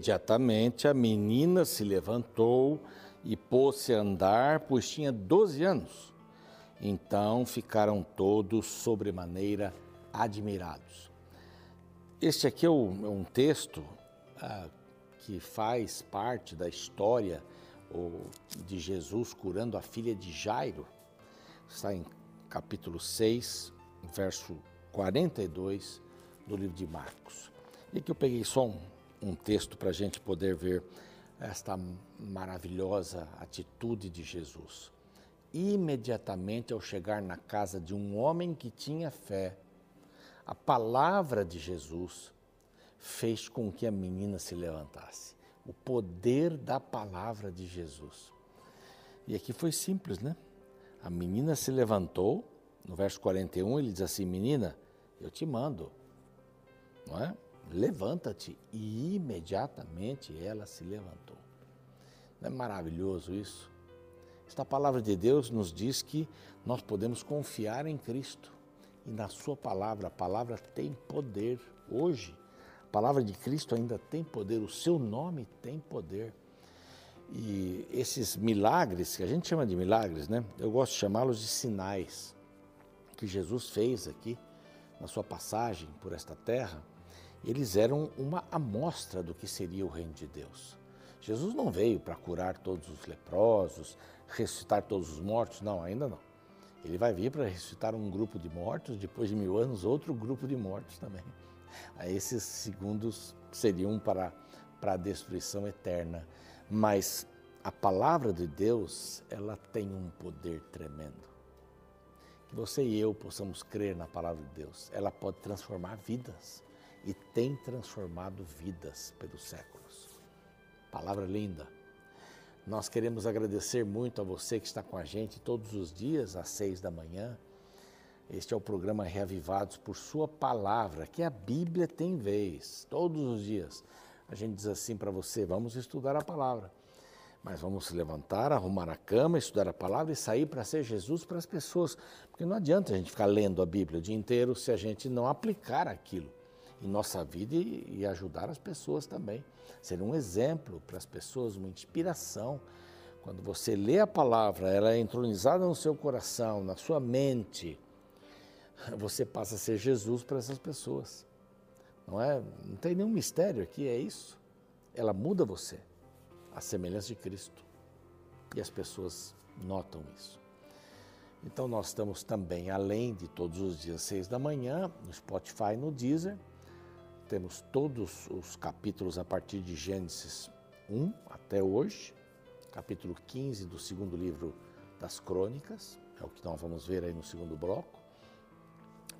imediatamente a menina se levantou e pôs-se a andar, pois tinha 12 anos. Então ficaram todos sobremaneira admirados. Este aqui é um é texto ah, que faz parte da história de Jesus curando a filha de Jairo. Está em capítulo 6, verso 42 do livro de Marcos. E aqui eu peguei só um, um texto para a gente poder ver esta maravilhosa atitude de Jesus. Imediatamente ao chegar na casa de um homem que tinha fé, a palavra de Jesus fez com que a menina se levantasse. O poder da palavra de Jesus. E aqui foi simples, né? A menina se levantou, no verso 41 ele diz assim: Menina, eu te mando, não é? Levanta-te. E imediatamente ela se levantou. Não é maravilhoso isso? Esta palavra de Deus nos diz que nós podemos confiar em Cristo e na Sua palavra. A palavra tem poder hoje. A palavra de Cristo ainda tem poder, o seu nome tem poder. E esses milagres, que a gente chama de milagres, né? Eu gosto de chamá-los de sinais que Jesus fez aqui na sua passagem por esta terra eles eram uma amostra do que seria o reino de Deus. Jesus não veio para curar todos os leprosos, ressuscitar todos os mortos, não, ainda não. Ele vai vir para ressuscitar um grupo de mortos, depois de mil anos, outro grupo de mortos também. Esses segundos seriam para, para a destruição eterna. Mas a palavra de Deus, ela tem um poder tremendo. Que você e eu possamos crer na palavra de Deus. Ela pode transformar vidas e tem transformado vidas pelos séculos. Palavra linda. Nós queremos agradecer muito a você que está com a gente todos os dias às seis da manhã. Este é o programa Reavivados por Sua Palavra, que a Bíblia tem vez, todos os dias. A gente diz assim para você: vamos estudar a palavra. Mas vamos se levantar, arrumar a cama, estudar a palavra e sair para ser Jesus para as pessoas. Porque não adianta a gente ficar lendo a Bíblia o dia inteiro se a gente não aplicar aquilo em nossa vida e, e ajudar as pessoas também. Ser um exemplo para as pessoas, uma inspiração. Quando você lê a palavra, ela é entronizada no seu coração, na sua mente, você passa a ser Jesus para essas pessoas. Não é? Não tem nenhum mistério aqui, é isso. Ela muda você, a semelhança de Cristo. E as pessoas notam isso. Então nós estamos também, além de todos os dias seis da manhã, no Spotify, no Deezer, temos todos os capítulos a partir de Gênesis 1 até hoje, capítulo 15 do segundo livro das Crônicas, é o que nós vamos ver aí no segundo bloco.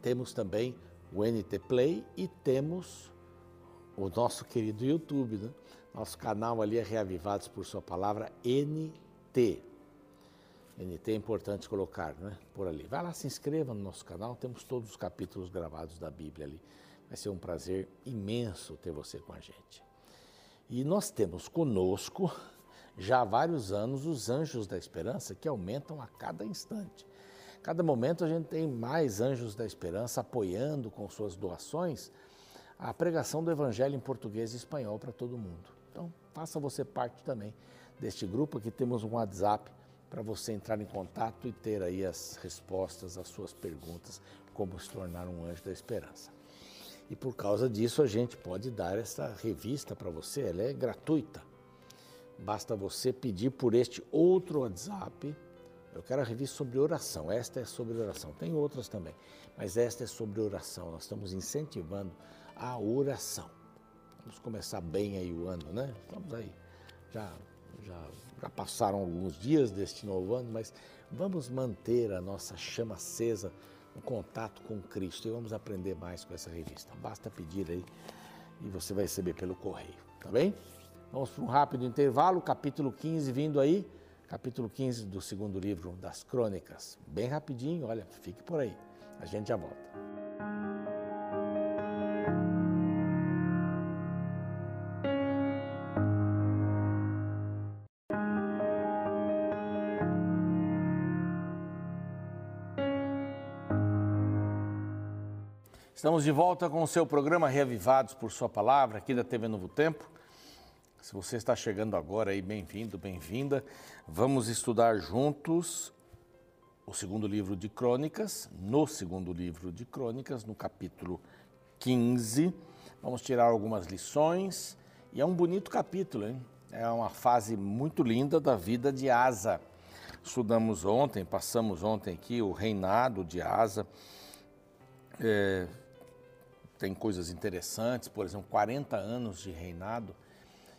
Temos também o NT Play e temos o nosso querido YouTube, né? Nosso canal ali é Reavivados por Sua Palavra NT. NT é importante colocar, né? Por ali. Vai lá, se inscreva no nosso canal, temos todos os capítulos gravados da Bíblia ali. Vai ser um prazer imenso ter você com a gente. E nós temos conosco, já há vários anos, os anjos da esperança que aumentam a cada instante. Cada momento a gente tem mais anjos da esperança apoiando com suas doações a pregação do evangelho em português e espanhol para todo mundo. Então, faça você parte também deste grupo. Aqui temos um WhatsApp para você entrar em contato e ter aí as respostas às suas perguntas, como se tornar um anjo da esperança. E por causa disso a gente pode dar essa revista para você, ela é gratuita. Basta você pedir por este outro WhatsApp. Eu quero a revista sobre oração. Esta é sobre oração. Tem outras também, mas esta é sobre oração. Nós estamos incentivando a oração. Vamos começar bem aí o ano, né? Estamos aí. Já, já, já passaram alguns dias deste novo ano, mas vamos manter a nossa chama acesa um contato com Cristo e vamos aprender mais com essa revista. Basta pedir aí e você vai receber pelo correio, tá bem? Vamos para um rápido intervalo, capítulo 15 vindo aí, capítulo 15 do segundo livro das Crônicas. Bem rapidinho, olha, fique por aí. A gente já volta. Estamos de volta com o seu programa Reavivados por Sua Palavra, aqui da TV Novo Tempo. Se você está chegando agora aí, bem-vindo, bem-vinda. Vamos estudar juntos o segundo livro de Crônicas, no segundo livro de Crônicas, no capítulo 15. Vamos tirar algumas lições e é um bonito capítulo, hein? É uma fase muito linda da vida de Asa. Estudamos ontem, passamos ontem aqui o reinado de Asa. É, tem coisas interessantes, por exemplo, 40 anos de reinado,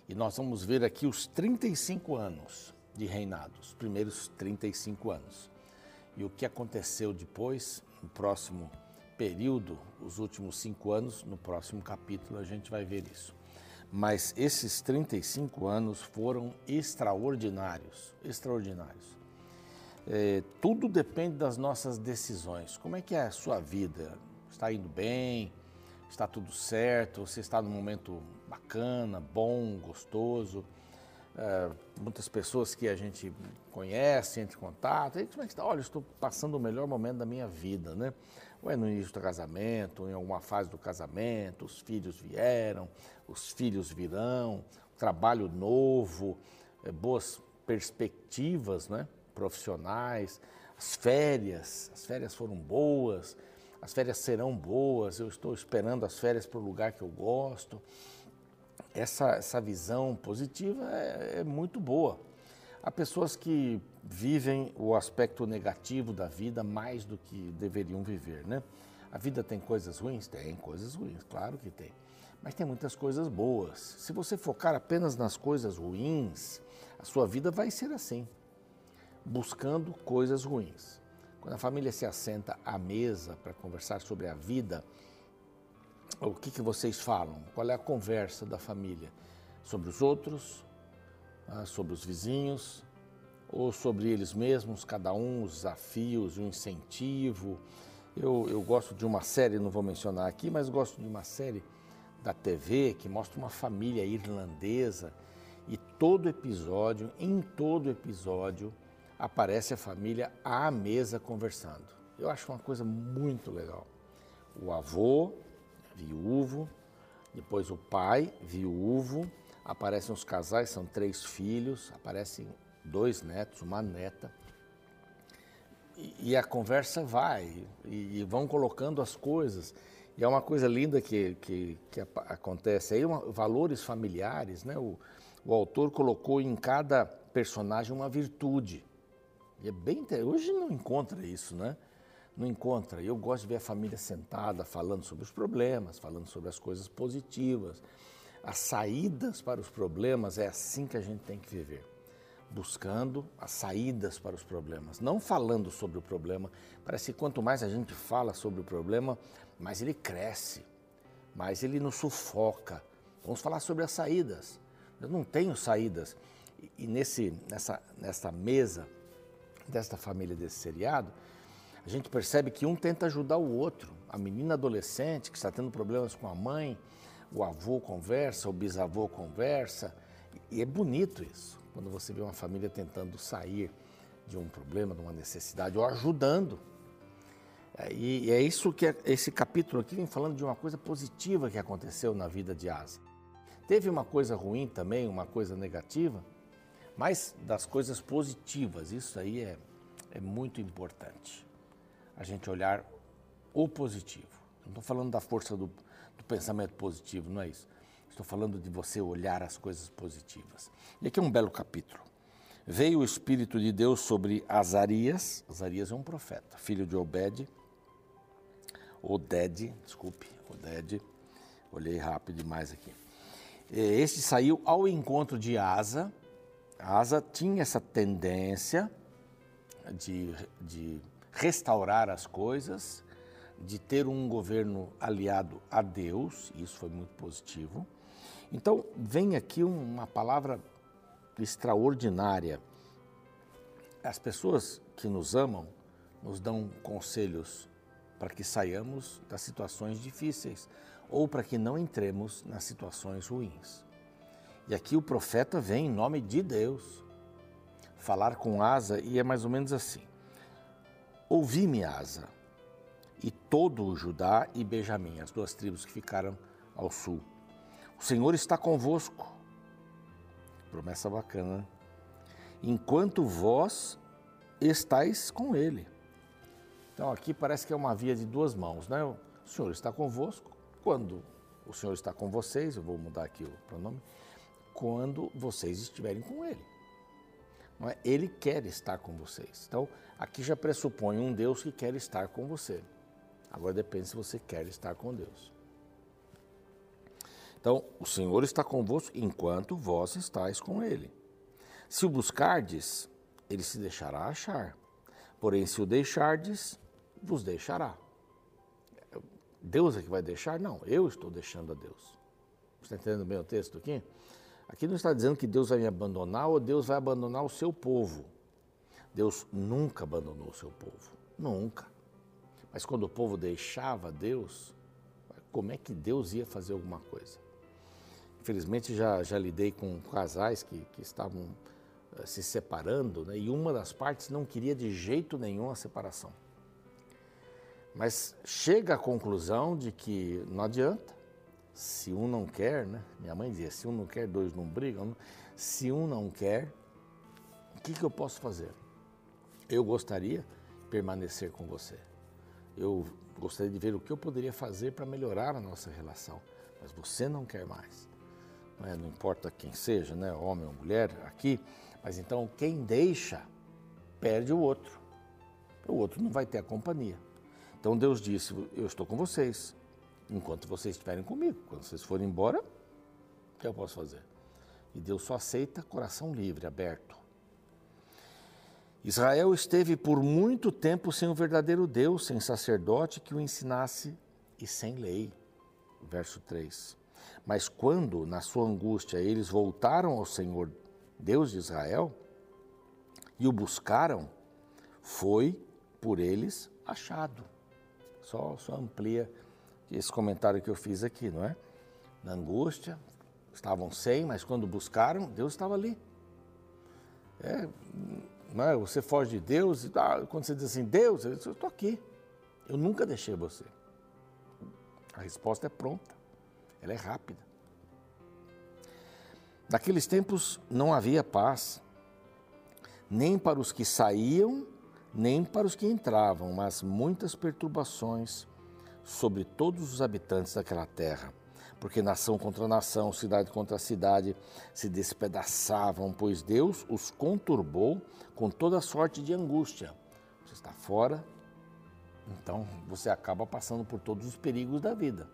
e nós vamos ver aqui os 35 anos de reinado, os primeiros 35 anos. E o que aconteceu depois, no próximo período, os últimos cinco anos, no próximo capítulo a gente vai ver isso. Mas esses 35 anos foram extraordinários, extraordinários. É, tudo depende das nossas decisões. Como é que é a sua vida? Está indo bem? Está tudo certo, você está num momento bacana, bom, gostoso. É, muitas pessoas que a gente conhece, entra em contato, e como é que está? Olha, estou passando o melhor momento da minha vida, né? Ou é no início do casamento, ou em alguma fase do casamento, os filhos vieram, os filhos virão, trabalho novo, é, boas perspectivas, né? Profissionais, as férias, as férias foram boas, as férias serão boas, eu estou esperando as férias para o lugar que eu gosto. Essa, essa visão positiva é, é muito boa. Há pessoas que vivem o aspecto negativo da vida mais do que deveriam viver, né? A vida tem coisas ruins? Tem coisas ruins, claro que tem. Mas tem muitas coisas boas. Se você focar apenas nas coisas ruins, a sua vida vai ser assim, buscando coisas ruins. Quando a família se assenta à mesa para conversar sobre a vida, o que, que vocês falam? Qual é a conversa da família? Sobre os outros? Ah, sobre os vizinhos? Ou sobre eles mesmos, cada um, os desafios, o incentivo? Eu, eu gosto de uma série, não vou mencionar aqui, mas gosto de uma série da TV que mostra uma família irlandesa e todo episódio, em todo episódio, aparece a família à mesa conversando. Eu acho uma coisa muito legal. O avô, viúvo, depois o pai, viúvo, aparecem os casais, são três filhos, aparecem dois netos, uma neta. E, e a conversa vai, e, e, vão colocando as coisas. E é uma coisa linda que, que, que acontece aí, uma, valores familiares, né? O, o autor colocou em cada personagem uma virtude. E é bem Hoje não encontra isso, né? Não encontra. Eu gosto de ver a família sentada, falando sobre os problemas, falando sobre as coisas positivas. As saídas para os problemas é assim que a gente tem que viver. Buscando as saídas para os problemas, não falando sobre o problema. Parece que quanto mais a gente fala sobre o problema, mais ele cresce, mais ele nos sufoca. Vamos falar sobre as saídas. Eu não tenho saídas. E nesse, nessa, nessa mesa desta família desse seriado, a gente percebe que um tenta ajudar o outro. A menina adolescente que está tendo problemas com a mãe, o avô conversa, o bisavô conversa. E é bonito isso, quando você vê uma família tentando sair de um problema, de uma necessidade, ou ajudando. É, e é isso que esse capítulo aqui vem falando de uma coisa positiva que aconteceu na vida de Asa. Teve uma coisa ruim também, uma coisa negativa, mas das coisas positivas, isso aí é, é muito importante. A gente olhar o positivo. Não estou falando da força do, do pensamento positivo, não é isso. Estou falando de você olhar as coisas positivas. E aqui é um belo capítulo. Veio o Espírito de Deus sobre Azarias. Azarias é um profeta, filho de Obed. Oded, desculpe, Oded. Olhei rápido demais aqui. Este saiu ao encontro de Asa, Asa tinha essa tendência de, de restaurar as coisas, de ter um governo aliado a Deus, isso foi muito positivo. Então, vem aqui uma palavra extraordinária. As pessoas que nos amam nos dão conselhos para que saiamos das situações difíceis ou para que não entremos nas situações ruins. E aqui o profeta vem em nome de Deus falar com Asa e é mais ou menos assim: Ouvi-me, Asa, e todo o Judá e Benjamim, as duas tribos que ficaram ao sul. O Senhor está convosco. Promessa bacana? Enquanto vós estáis com ele. Então aqui parece que é uma via de duas mãos, né? O Senhor está convosco quando o Senhor está com vocês, eu vou mudar aqui o pronome, quando vocês estiverem com ele. É? Ele quer estar com vocês. Então, aqui já pressupõe um Deus que quer estar com você. Agora depende se você quer estar com Deus. Então, o Senhor está convosco enquanto vós estáis com ele. Se o buscardes, ele se deixará achar. Porém, se o deixardes, vos deixará. Deus é que vai deixar? Não, eu estou deixando a Deus. Você está entendendo bem o texto aqui? Aqui não está dizendo que Deus vai me abandonar ou Deus vai abandonar o seu povo. Deus nunca abandonou o seu povo. Nunca. Mas quando o povo deixava Deus, como é que Deus ia fazer alguma coisa? Infelizmente já, já lidei com casais que, que estavam uh, se separando né, e uma das partes não queria de jeito nenhum a separação. Mas chega à conclusão de que não adianta, se um não quer, né? Minha mãe dizia: se um não quer, dois não brigam. Se um não quer, o que, que eu posso fazer? Eu gostaria de permanecer com você. Eu gostaria de ver o que eu poderia fazer para melhorar a nossa relação. Mas você não quer mais. Não, é? não importa quem seja, né? homem ou mulher, aqui. Mas então quem deixa, perde o outro. O outro não vai ter a companhia. Então Deus disse: Eu estou com vocês, enquanto vocês estiverem comigo. Quando vocês forem embora, o que eu posso fazer? E Deus só aceita coração livre, aberto. Israel esteve por muito tempo sem o verdadeiro Deus, sem sacerdote que o ensinasse e sem lei. Verso 3. Mas quando, na sua angústia, eles voltaram ao Senhor, Deus de Israel, e o buscaram, foi por eles achado. Só, só amplia esse comentário que eu fiz aqui, não é? Na angústia, estavam sem, mas quando buscaram, Deus estava ali. É, não é? Você foge de Deus, e, ah, quando você diz assim, Deus, eu estou aqui. Eu nunca deixei você. A resposta é pronta, ela é rápida. Naqueles tempos não havia paz, nem para os que saíam nem para os que entravam, mas muitas perturbações sobre todos os habitantes daquela terra. Porque nação contra nação, cidade contra cidade se despedaçavam, pois Deus os conturbou com toda sorte de angústia. Você está fora, então você acaba passando por todos os perigos da vida.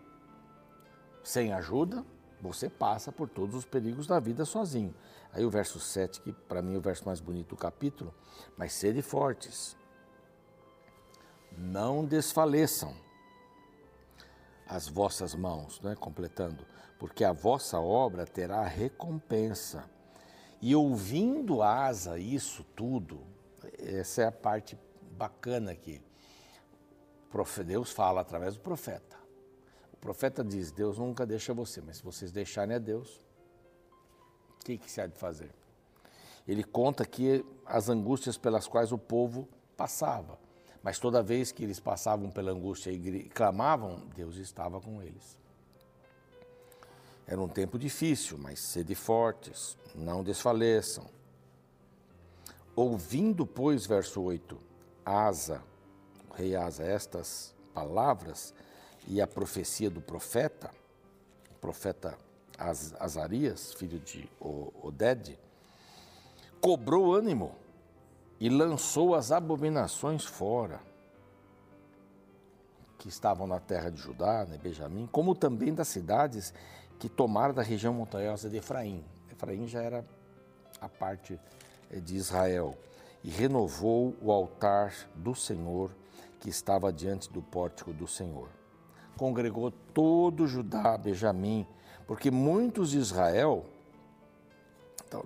Sem ajuda, você passa por todos os perigos da vida sozinho. Aí o verso 7, que para mim é o verso mais bonito do capítulo, mas sede fortes, não desfaleçam as vossas mãos, né? completando, porque a vossa obra terá recompensa. E ouvindo Asa isso tudo, essa é a parte bacana aqui. Deus fala através do profeta. O profeta diz: Deus nunca deixa você, mas se vocês deixarem a Deus, o que, que se há de fazer? Ele conta aqui as angústias pelas quais o povo passava, mas toda vez que eles passavam pela angústia e clamavam, Deus estava com eles. Era um tempo difícil, mas sede fortes, não desfaleçam. Ouvindo, pois, verso 8, Asa, o rei Asa, estas palavras e a profecia do profeta, o profeta Azarias, filho de Oded, cobrou ânimo e lançou as abominações fora, que estavam na terra de Judá, né, Benjamim, como também das cidades que tomaram da região montanhosa de Efraim. Efraim já era a parte eh, de Israel. E renovou o altar do Senhor que estava diante do pórtico do Senhor. Congregou todo Judá, Benjamim, porque muitos de Israel, então,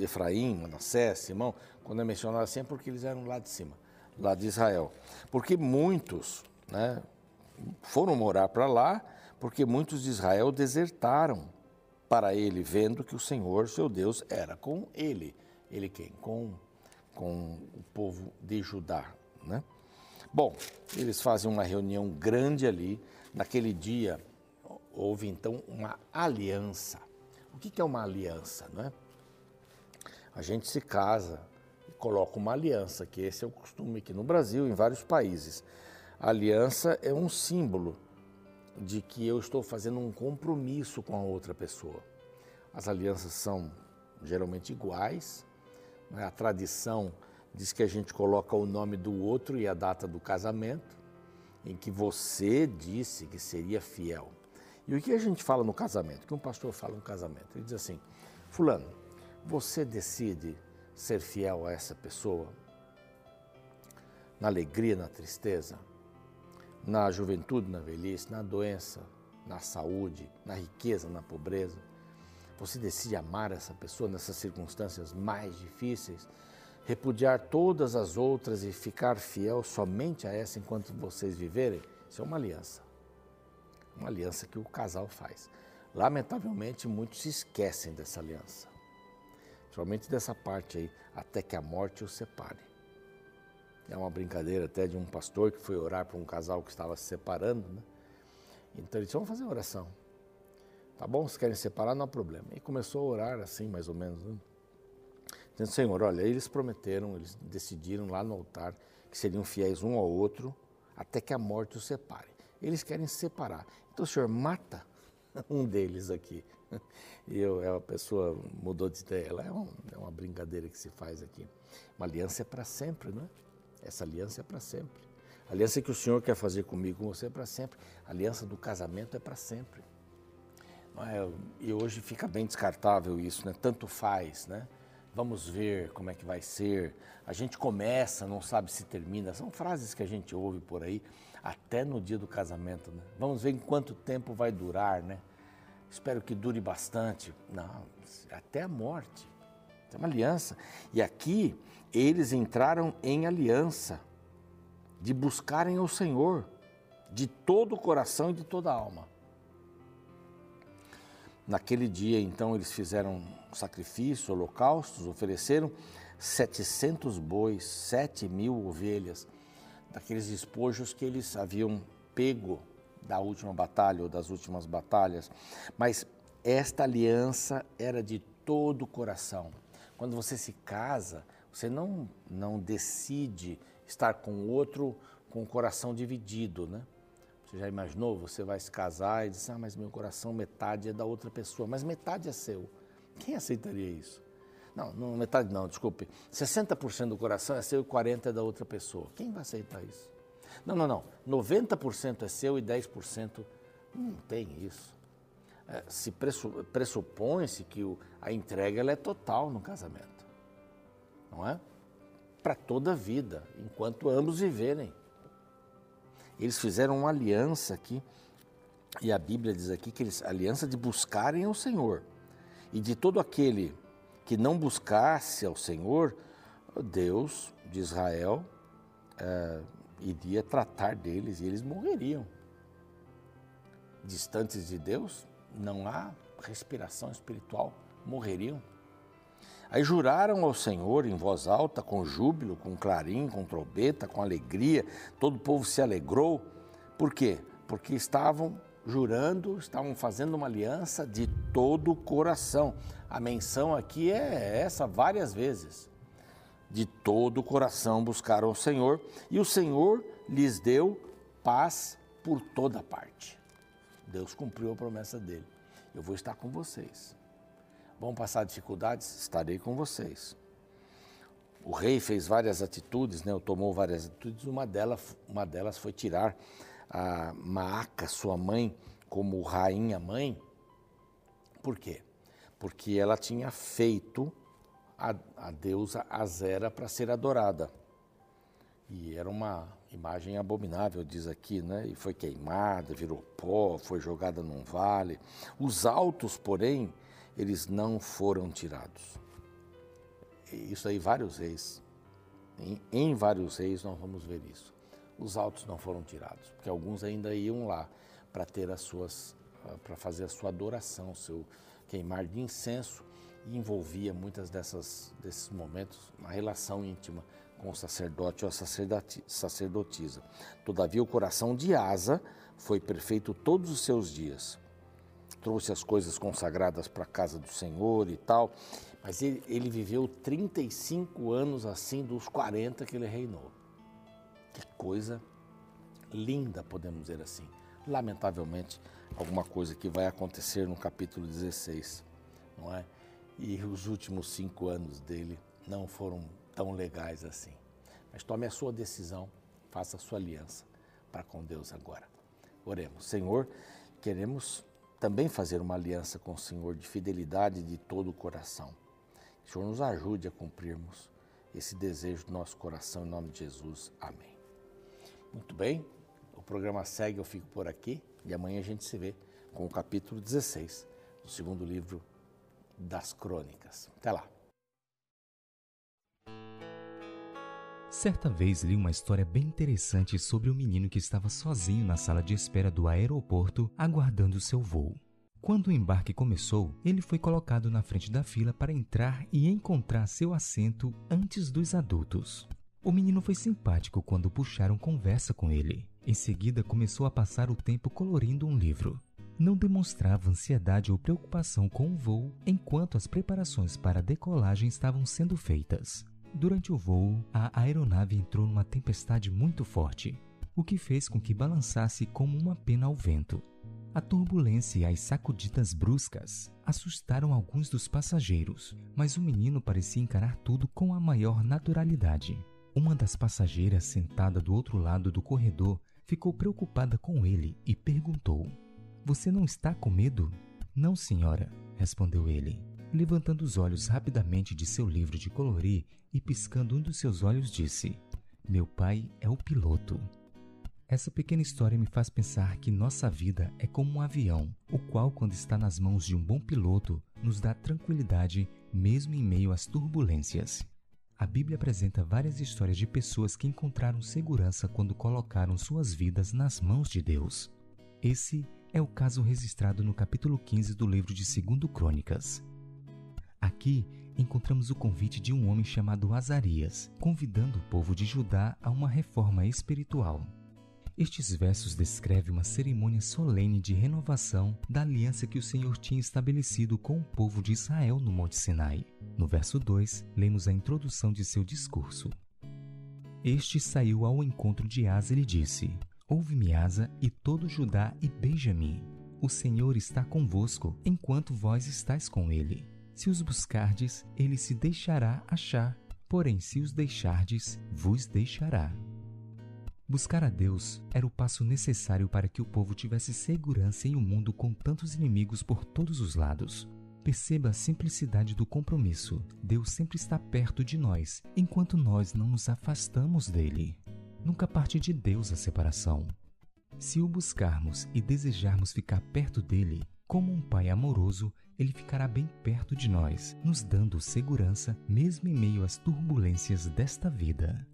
Efraim, Manassés, Simão, quando é mencionado assim é porque eles eram lá de cima, lá de Israel. Porque muitos né, foram morar para lá, porque muitos de Israel desertaram para ele, vendo que o Senhor, seu Deus, era com ele. Ele quem? Com, com o povo de Judá. Né? Bom, eles fazem uma reunião grande ali. Naquele dia, houve então uma aliança. O que é uma aliança? Não é? A gente se casa e coloca uma aliança, que esse é o costume aqui no Brasil, em vários países. A aliança é um símbolo de que eu estou fazendo um compromisso com a outra pessoa. As alianças são geralmente iguais, né? a tradição diz que a gente coloca o nome do outro e a data do casamento, em que você disse que seria fiel. E o que a gente fala no casamento? O que um pastor fala no casamento? Ele diz assim: Fulano, você decide ser fiel a essa pessoa? Na alegria, na tristeza, na juventude, na velhice, na doença, na saúde, na riqueza, na pobreza. Você decide amar essa pessoa nessas circunstâncias mais difíceis, repudiar todas as outras e ficar fiel somente a essa enquanto vocês viverem? Isso é uma aliança. Uma aliança que o casal faz. Lamentavelmente, muitos se esquecem dessa aliança. Principalmente dessa parte aí, até que a morte os separe. É uma brincadeira até de um pastor que foi orar para um casal que estava se separando, né? Então ele disse, vamos fazer oração. Tá bom, se querem separar, não há problema. E começou a orar assim, mais ou menos. Né? Dizendo, Senhor, olha, eles prometeram, eles decidiram lá no altar que seriam fiéis um ao outro até que a morte os separe. Eles querem se separar. Então, Senhor, mata um deles aqui. E eu, é a pessoa mudou de ideia. Ela é, um, é uma brincadeira que se faz aqui. Uma aliança é para sempre, não é? Essa aliança é para sempre. A aliança que o Senhor quer fazer comigo, com você, é para sempre. A aliança do casamento é para sempre. É? E hoje fica bem descartável isso, né? Tanto faz, né? Vamos ver como é que vai ser. A gente começa, não sabe se termina. São frases que a gente ouve por aí, até no dia do casamento, né? Vamos ver em quanto tempo vai durar, né? Espero que dure bastante. Não, até a morte. É uma aliança. E aqui eles entraram em aliança de buscarem o Senhor de todo o coração e de toda a alma. Naquele dia, então, eles fizeram sacrifício, holocaustos, ofereceram 700 bois, 7 mil ovelhas, daqueles despojos que eles haviam pego da última batalha ou das últimas batalhas. Mas esta aliança era de todo o coração. Quando você se casa, você não, não decide estar com outro com o coração dividido, né? Você já imaginou? Você vai se casar e diz, ah, mas meu coração metade é da outra pessoa, mas metade é seu. Quem aceitaria isso? Não, não metade não, desculpe. 60% do coração é seu e 40% é da outra pessoa. Quem vai aceitar isso? Não, não, não. 90% é seu e 10% não tem isso. É, se pressupõe-se que o, a entrega ela é total no casamento não é? Para toda a vida, enquanto ambos viverem. Eles fizeram uma aliança aqui, e a Bíblia diz aqui que eles aliança de buscarem o Senhor. E de todo aquele que não buscasse ao Senhor, Deus de Israel é, iria tratar deles e eles morreriam. Distantes de Deus, não há respiração espiritual, morreriam. Aí juraram ao Senhor em voz alta, com júbilo, com clarim, com trombeta, com alegria. Todo o povo se alegrou. Por quê? Porque estavam jurando, estavam fazendo uma aliança de todo o coração. A menção aqui é essa várias vezes. De todo o coração buscaram o Senhor e o Senhor lhes deu paz por toda parte. Deus cumpriu a promessa dele. Eu vou estar com vocês vão passar dificuldades, estarei com vocês. O rei fez várias atitudes, né, tomou várias atitudes, uma delas, uma delas foi tirar a Maaca, sua mãe, como rainha mãe. Por quê? Porque ela tinha feito a, a deusa Azera para ser adorada. E era uma imagem abominável, diz aqui, né? E foi queimada, virou pó, foi jogada num vale. Os altos, porém, eles não foram tirados. Isso aí, vários reis, em, em, vários reis nós vamos ver isso. Os altos não foram tirados, porque alguns ainda iam lá para ter as suas, para fazer a sua adoração, seu queimar de incenso, e envolvia muitas dessas desses momentos uma relação íntima com o sacerdote ou a sacerdotisa. Todavia, o coração de Asa foi perfeito todos os seus dias trouxe as coisas consagradas para a casa do Senhor e tal, mas ele, ele viveu 35 anos assim dos 40 que ele reinou. Que coisa linda, podemos dizer assim. Lamentavelmente, alguma coisa que vai acontecer no capítulo 16, não é? E os últimos cinco anos dele não foram tão legais assim. Mas tome a sua decisão, faça a sua aliança para com Deus agora. Oremos. Senhor, queremos também fazer uma aliança com o Senhor de fidelidade de todo o coração. Que o Senhor nos ajude a cumprirmos esse desejo do nosso coração, em nome de Jesus. Amém. Muito bem, o programa segue, eu fico por aqui e amanhã a gente se vê com o capítulo 16 do segundo livro das Crônicas. Até lá. Certa vez li uma história bem interessante sobre um menino que estava sozinho na sala de espera do aeroporto aguardando seu voo. Quando o embarque começou, ele foi colocado na frente da fila para entrar e encontrar seu assento antes dos adultos. O menino foi simpático quando puxaram conversa com ele. Em seguida, começou a passar o tempo colorindo um livro. Não demonstrava ansiedade ou preocupação com o voo enquanto as preparações para a decolagem estavam sendo feitas. Durante o voo, a aeronave entrou numa tempestade muito forte, o que fez com que balançasse como uma pena ao vento. A turbulência e as sacudidas bruscas assustaram alguns dos passageiros, mas o menino parecia encarar tudo com a maior naturalidade. Uma das passageiras sentada do outro lado do corredor ficou preocupada com ele e perguntou: Você não está com medo? Não, senhora, respondeu ele levantando os olhos rapidamente de seu livro de colorir e piscando um dos seus olhos, disse: Meu pai é o piloto. Essa pequena história me faz pensar que nossa vida é como um avião, o qual, quando está nas mãos de um bom piloto, nos dá tranquilidade mesmo em meio às turbulências. A Bíblia apresenta várias histórias de pessoas que encontraram segurança quando colocaram suas vidas nas mãos de Deus. Esse é o caso registrado no capítulo 15 do livro de 2 Crônicas. Aqui encontramos o convite de um homem chamado Azarias, convidando o povo de Judá a uma reforma espiritual. Estes versos descrevem uma cerimônia solene de renovação da aliança que o Senhor tinha estabelecido com o povo de Israel no Monte Sinai. No verso 2, lemos a introdução de seu discurso. Este saiu ao encontro de Asa e lhe disse: Ouve-me, Asa, e todo Judá e Benjamim. O Senhor está convosco, enquanto vós estáis com ele. Se os buscardes, ele se deixará achar, porém, se os deixardes, vos deixará. Buscar a Deus era o passo necessário para que o povo tivesse segurança em um mundo com tantos inimigos por todos os lados. Perceba a simplicidade do compromisso. Deus sempre está perto de nós, enquanto nós não nos afastamos dele. Nunca parte de Deus a separação. Se o buscarmos e desejarmos ficar perto dele, como um pai amoroso, ele ficará bem perto de nós, nos dando segurança mesmo em meio às turbulências desta vida.